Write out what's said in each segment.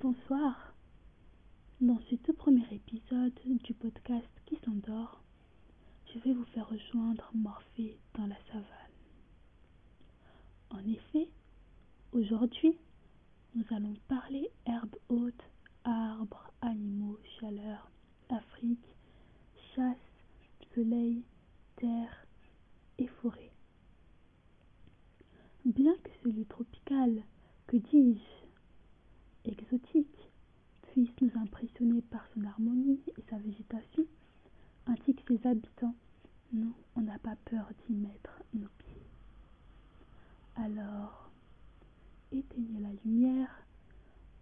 Bonsoir. Dans ce tout premier épisode du podcast qui s'endort, je vais vous faire rejoindre Morphée dans la savane. En effet, aujourd'hui, nous allons parler herbes hautes, arbres, animaux, chaleur, Afrique, chasse, soleil, terre et forêt. Bien que ce lieu tropical, que dis-je, exotique, puisse nous impressionner par son harmonie et sa végétation, ainsi que ses habitants, nous, on n'a pas peur d'y mettre nos pieds. Alors, éteignez la lumière,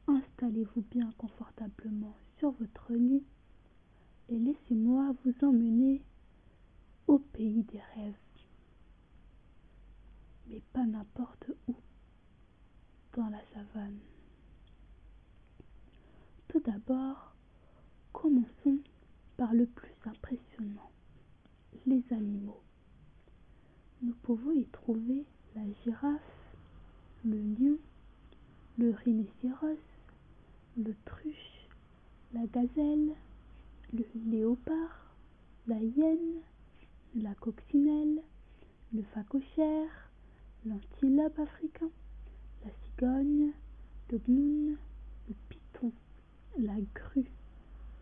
installez-vous bien confortablement sur votre lit et laissez-moi vous emmener au pays des rêves. Mais pas n'importe où, dans la savane. Tout d'abord, commençons par le plus impressionnant, les animaux. Nous pouvons y trouver la girafe, le lion, le rhinocéros, l'autruche, la gazelle, le léopard, la hyène, la coccinelle, le phacochère, l'antilope africain, la cigogne, le gnoune, le python, la grue,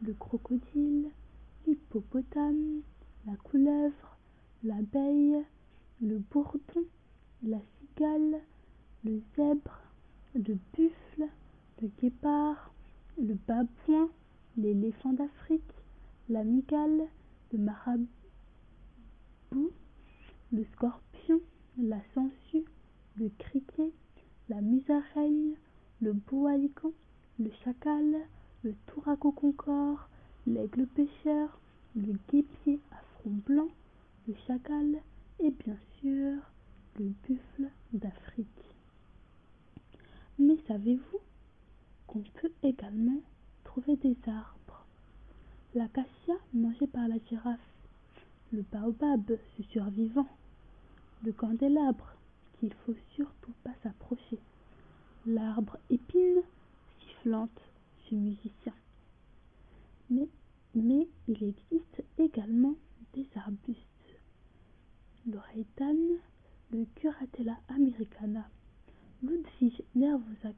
le crocodile, l'hippopotame, la couleuvre, l'abeille, le bourdon, la cigale, le zèbre, le buffle, le guépard, le babouin, l'éléphant d'Afrique, la migale, le marabout, le scorpion, la sangsue, le criquet, la musaraigne, le boalican, le chacal, le touraco concorde, l'aigle pêcheur, le guépier à front blanc, le chacal et bien sûr le buffle d'Afrique. Mais savez-vous qu'on peut également trouver des arbres? L'acacia mangé par la girafe, le baobab, ce survivant, le candélabre qu'il faut surtout pas s'approcher, l'arbre épine sifflante, ce musicien. Mais, mais il existe également des arbustes. Le reitan, le curatella americana, Ludwig nervosa,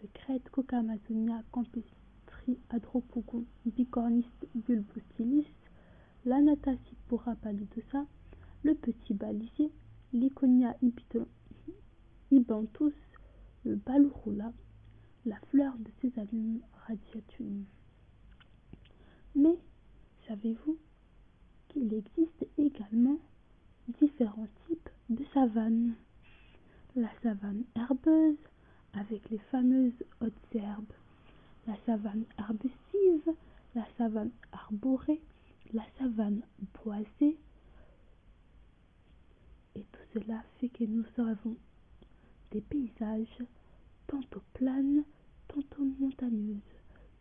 le crête Cocamazonia campestri adropogon bicornis bulbostylis, l'Anatacipora pallidosa, le petit balisier, l'Iconia ibanthus, le balurula, la fleur de Sésamum radiatum. Mais savez-vous qu'il existe également différents types de savanes La savane avec les fameuses hautes herbes, la savane arbustive, la savane arborée, la savane boisée. Et tout cela fait que nous avons des paysages tantôt planes, tantôt montagneuses,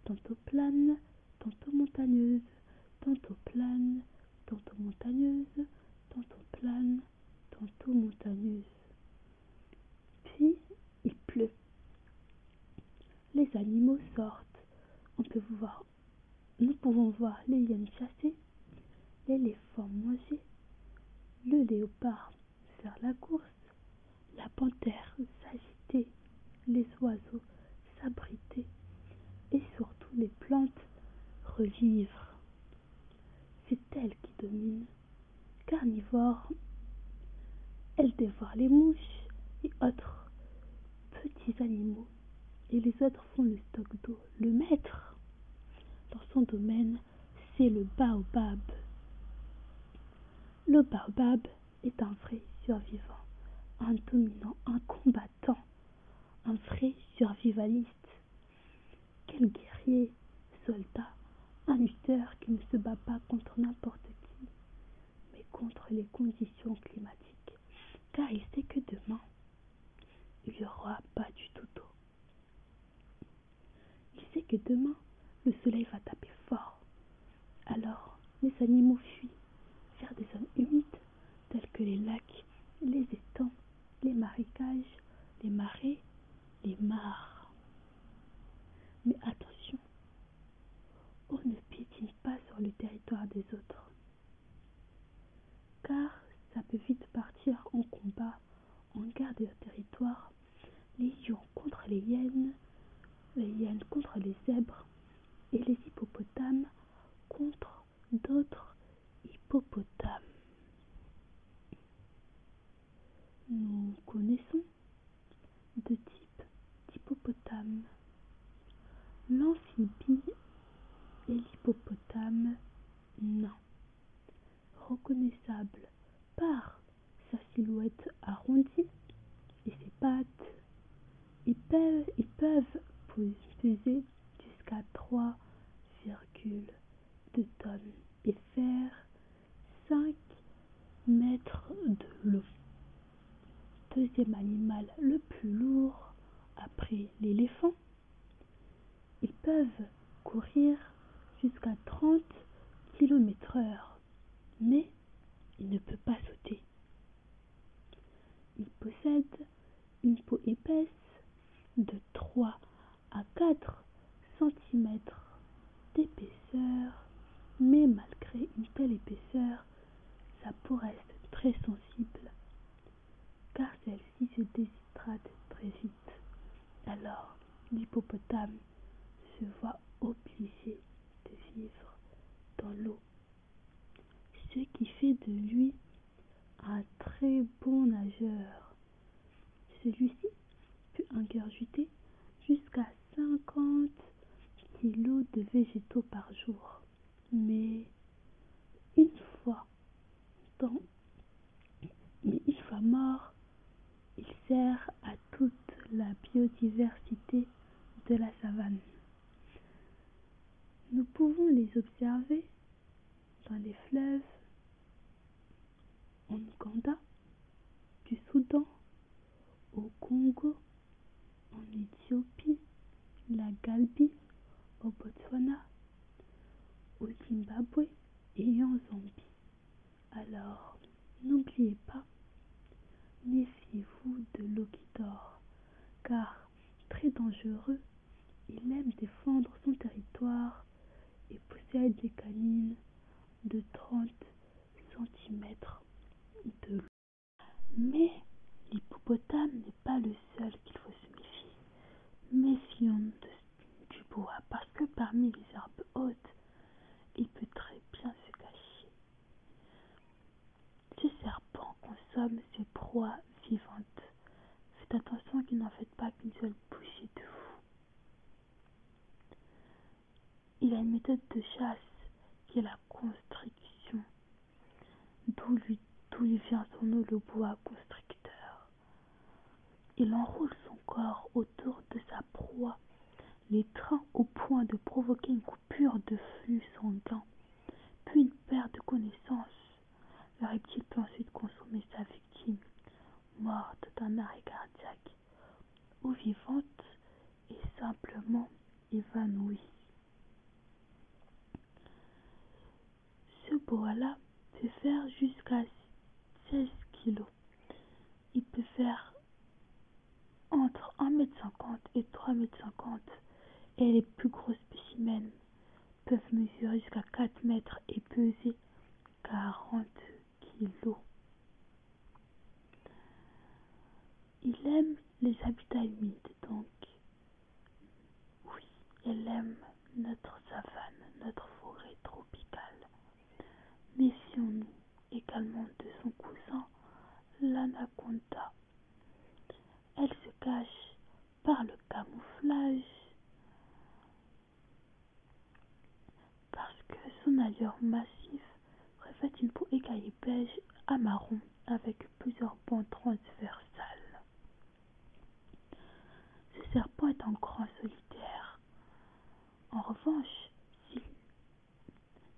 tantôt planes, tantôt montagneuses, tantôt planes, tantôt montagneuses, tantôt planes, tantôt montagneuses. Puis il pleut. Les animaux sortent. On peut voir, nous pouvons voir les hyènes chasser, l'éléphant manger, le léopard faire la course, la panthère s'agiter, les oiseaux s'abriter et surtout les plantes revivre. C'est elle qui domine. Carnivore, elle dévore les mouches et autres petits animaux et les autres font le stock d'eau. Le maître dans son domaine, c'est le baobab. Le baobab est un vrai survivant, un dominant, un combattant, un vrai survivaliste. Quel guerrier, soldat, un lutteur qui ne se bat pas contre n'importe qui, mais contre les conditions climatiques, car il sait que demain, il aura pas du tout d'eau. Il sait que demain, le soleil va taper fort. Alors, les animaux fuient vers des zones humides telles que les lacs, les étangs, les marécages, les marais, les mares. Mais attention, on ne piétine pas sur le territoire des autres, car ça peut vite partir en combat, en guerre de territoire les lions contre les hyènes, les hyènes contre les zèbres et les hippopotames contre d'autres hippopotames. Nous connaissons deux types d'hippopotames, l'amphibie et l'hippopotame nain, reconnaissable par sa silhouette arrondie et ses pattes. Ils peuvent, ils peuvent peser jusqu'à 3,2 tonnes et faire 5 mètres de long. Deuxième animal le plus lourd après l'éléphant. Ils peuvent courir jusqu'à 30 km heure, mais il ne peut pas sauter. Il possède une peau épaisse de 3 à 4 cm d'épaisseur, mais malgré une telle épaisseur, sa peau reste très sensible, car celle-ci se déshydrate très vite. Alors, l'hippopotame se voit obligé de vivre dans l'eau, ce qui fait de lui un très bon nageur. Celui-ci peut ingurgiter jusqu'à 50 kilos de végétaux par jour. Mais une fois dans, mais une fois mort, il sert à toute la biodiversité de la savane. Nous pouvons les observer dans les fleuves en Ouganda, du Soudan, au Congo, en Éthiopie, la Galbie, au Botswana, au Zimbabwe et en Zambie. Alors, n'oubliez pas, méfiez-vous de l'eau qui car très dangereux, il aime défendre son territoire et possède des canines de 30 cm de long. Mais l'hippopotame n'est pas le seul qu'il faut se méfier. Méfions-nous du bois parce que parmi les herbes hautes, il peut très bien se cacher. Ce serpent consomme ses proies Faites attention qu'il n'en fait pas qu'une seule bouchée de vous. Il a une méthode de chasse qui est la constriction, d'où lui, lui vient son nom le bois constricteur. Il enroule son corps autour de sa proie, l'étreint au point de provoquer une coupure de flux sanguin, puis une perte de connaissance. Le reptile peut ensuite consommer sa victime, morte d'un arrêt cardiaque, ou vivante et simplement évanouie. Ce boa-là peut faire jusqu'à 16 kg. Il peut faire entre 1m50 et 3m50 et les plus gros spécimens peuvent mesurer jusqu'à 4 mètres et peser 40 kg. Il aime les habitats humides, donc oui, il aime notre savane, notre forêt tropicale. Méfions-nous également de son cousin, l'anaconda. Elle se cache par le camouflage parce que son allure massif revêt une peau écaillée beige à marron avec plusieurs bandes transversales. Ce serpent est un grand solitaire. En revanche,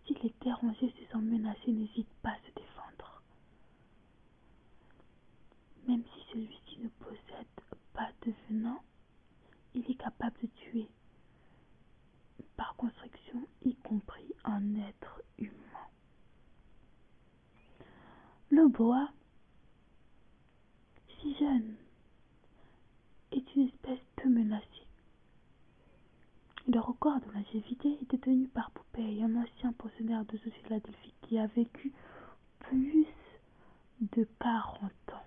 si les dérangés se sont menacés, n'hésite pas à se défendre. Même si celui-ci ne possède pas de venin, il est capable de tuer, par construction, y compris un être humain. Le boa, si jeune, est une espèce peu menacée. Le record de longévité est détenu par Poupée, un ancien pensionnaire de Philadelphie qui a vécu plus de 40 ans.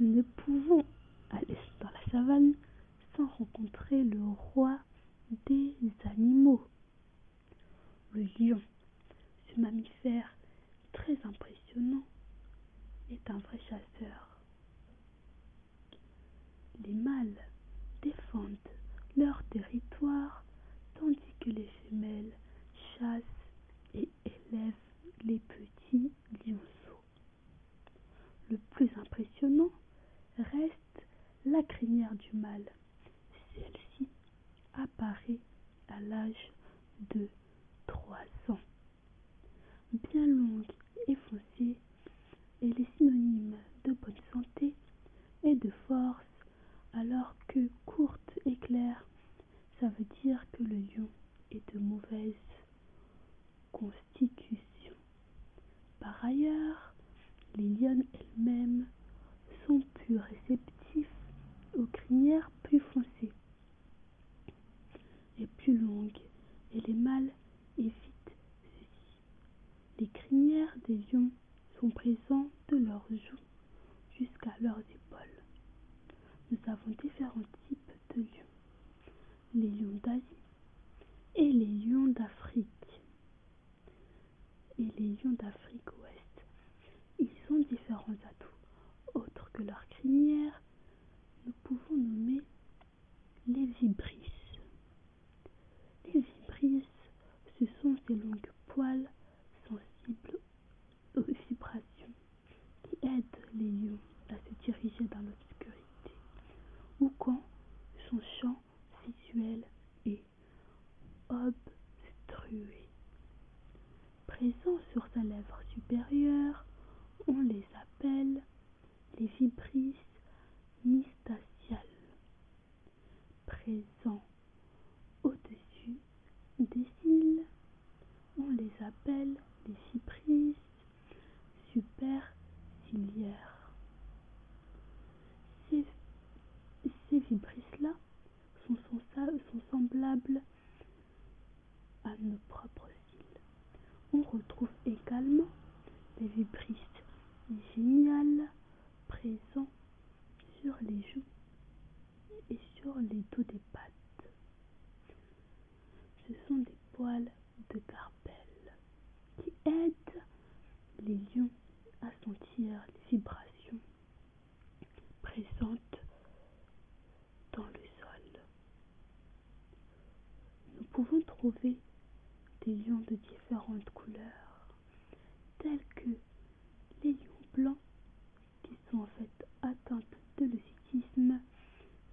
Nous ne pouvons aller dans la savane sans rencontrer le roi des animaux, le lion. Ce mammifère très impressionnant est un vrai chasseur. Les mâles défendent leur territoire tandis que les femelles chassent et élèvent les petits lionceaux. Le plus impressionnant reste la crinière du mâle. Celle-ci apparaît à l'âge de trois ans. Bien longue et foncée, elle est synonyme de bonne santé et de force, alors que courte et claire, ça veut dire que le lion est de mauvaise constitution. Par ailleurs, les lionnes elles-mêmes sont plus réceptifs aux crinières plus foncées et plus longues, et les mâles évitent ceci. Les lions sont présentes de leurs joues jusqu'à leurs épaules. Nous avons différents types de lions. Les lions d'Asie et les lions d'Afrique. Et les lions d'Afrique ouest. Ils ont différents atouts. Autres que leur crinière, nous pouvons nommer les vibrisses. Les vibrisses, ce sont ces longues poils sensibles aux vibrations qui aident les lions à se diriger dans l'obscurité ou quand son champ visuel est obstrué. Présents sur sa lèvre supérieure, on les appelle les vibrisses mystaciales. Présents au-dessus des cils, on les appelle les vibrisses superciliaires. Ces, ces vibrisses-là sont, sont semblables à nos propres cils. On retrouve également les vibrisses géniales présents sur les joues et sur les dos des pattes. Ce sont des poils de carpelle qui aident les lions à sentir les vibrations présentes dans le sol. Nous pouvons des lions de différentes couleurs, tels que les lions blancs qui sont en fait atteints de leucisme,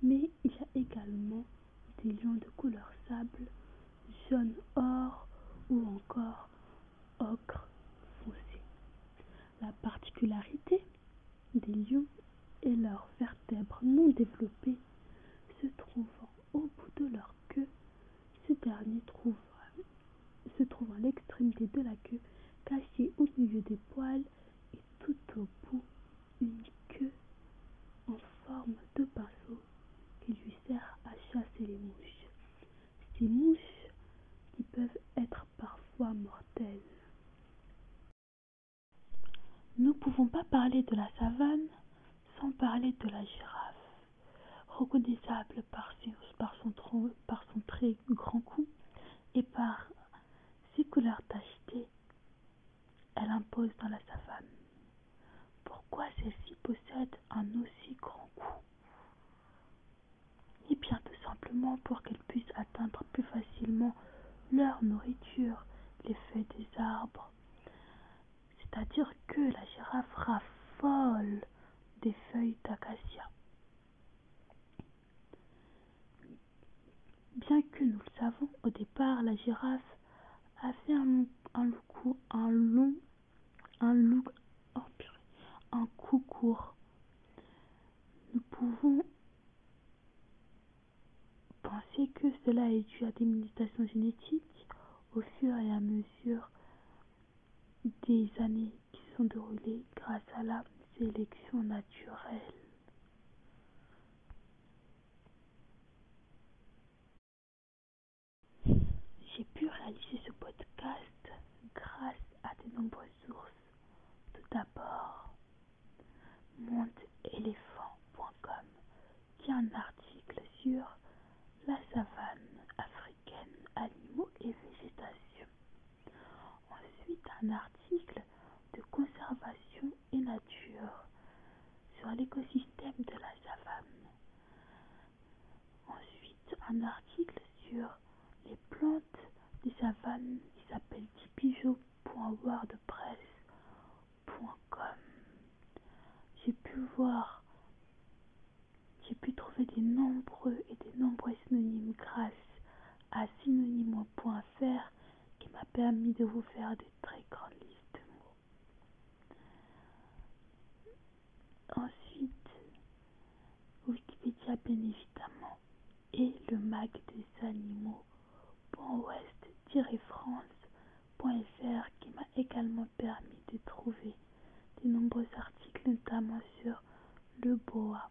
mais il y a également des lions de couleur sable, jaune or ou encore ocre foncé. La particularité des lions est leur vertèbre non développée se trouvant au bout de leur queue. Ce dernier trouve, se trouve à l'extrémité de la queue, caché au milieu des poils et tout au bout une queue en forme de pinceau qui lui sert à chasser les mouches. Ces mouches qui peuvent être parfois mortelles. Nous ne pouvons parler de la savane sans parler de la girafe. Reconnaissable par son très grand cou et par ses couleurs tachetées, elle impose dans la savane. Pourquoi celle-ci possède un aussi grand cou? Eh bien, tout simplement pour qu'elle puisse atteindre plus facilement leur nourriture, les feuilles des arbres. C'est-à-dire que la girafe raffole des feuilles d'acacia. Bien que nous le savons, au départ, la girafe avait un, long, un, long, un oh un cou court. Nous pouvons penser que cela est dû à des mutations génétiques au fur et à mesure des années qui sont déroulées grâce à la sélection naturelle. J'ai pu réaliser ce podcast grâce à de nombreuses sources. Tout d'abord, mondeéléphant.com qui a un article sur la savane africaine, animaux et végétation. Ensuite, un article l'écosystème de la savane. Ensuite, un article sur les plantes des savanes qui s'appelle tipijo.wordpress.com. J'ai pu voir, j'ai pu trouver des nombreux et des nombreux synonymes grâce à synonyme.fr qui m'a permis de vous faire des très grandes listes de mots. Ensuite, Bien et le mag des animaux.ouest-france.fr qui m'a également permis de trouver de nombreux articles notamment sur le boa.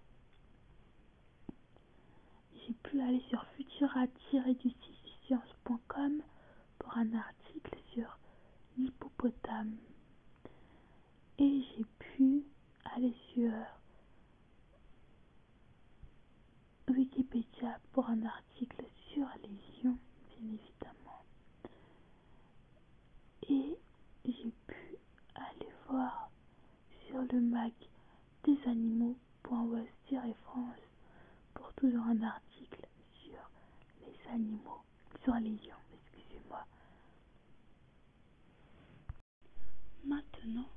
J'ai pu aller sur futura-du-science.com pour un article sur l'hippopotame et j'ai pu aller sur Wikipédia pour un article sur les lions, bien évidemment. Et j'ai pu aller voir sur le mag des animaux.ouest-france pour toujours un article sur les animaux, sur les lions, excusez-moi. Maintenant,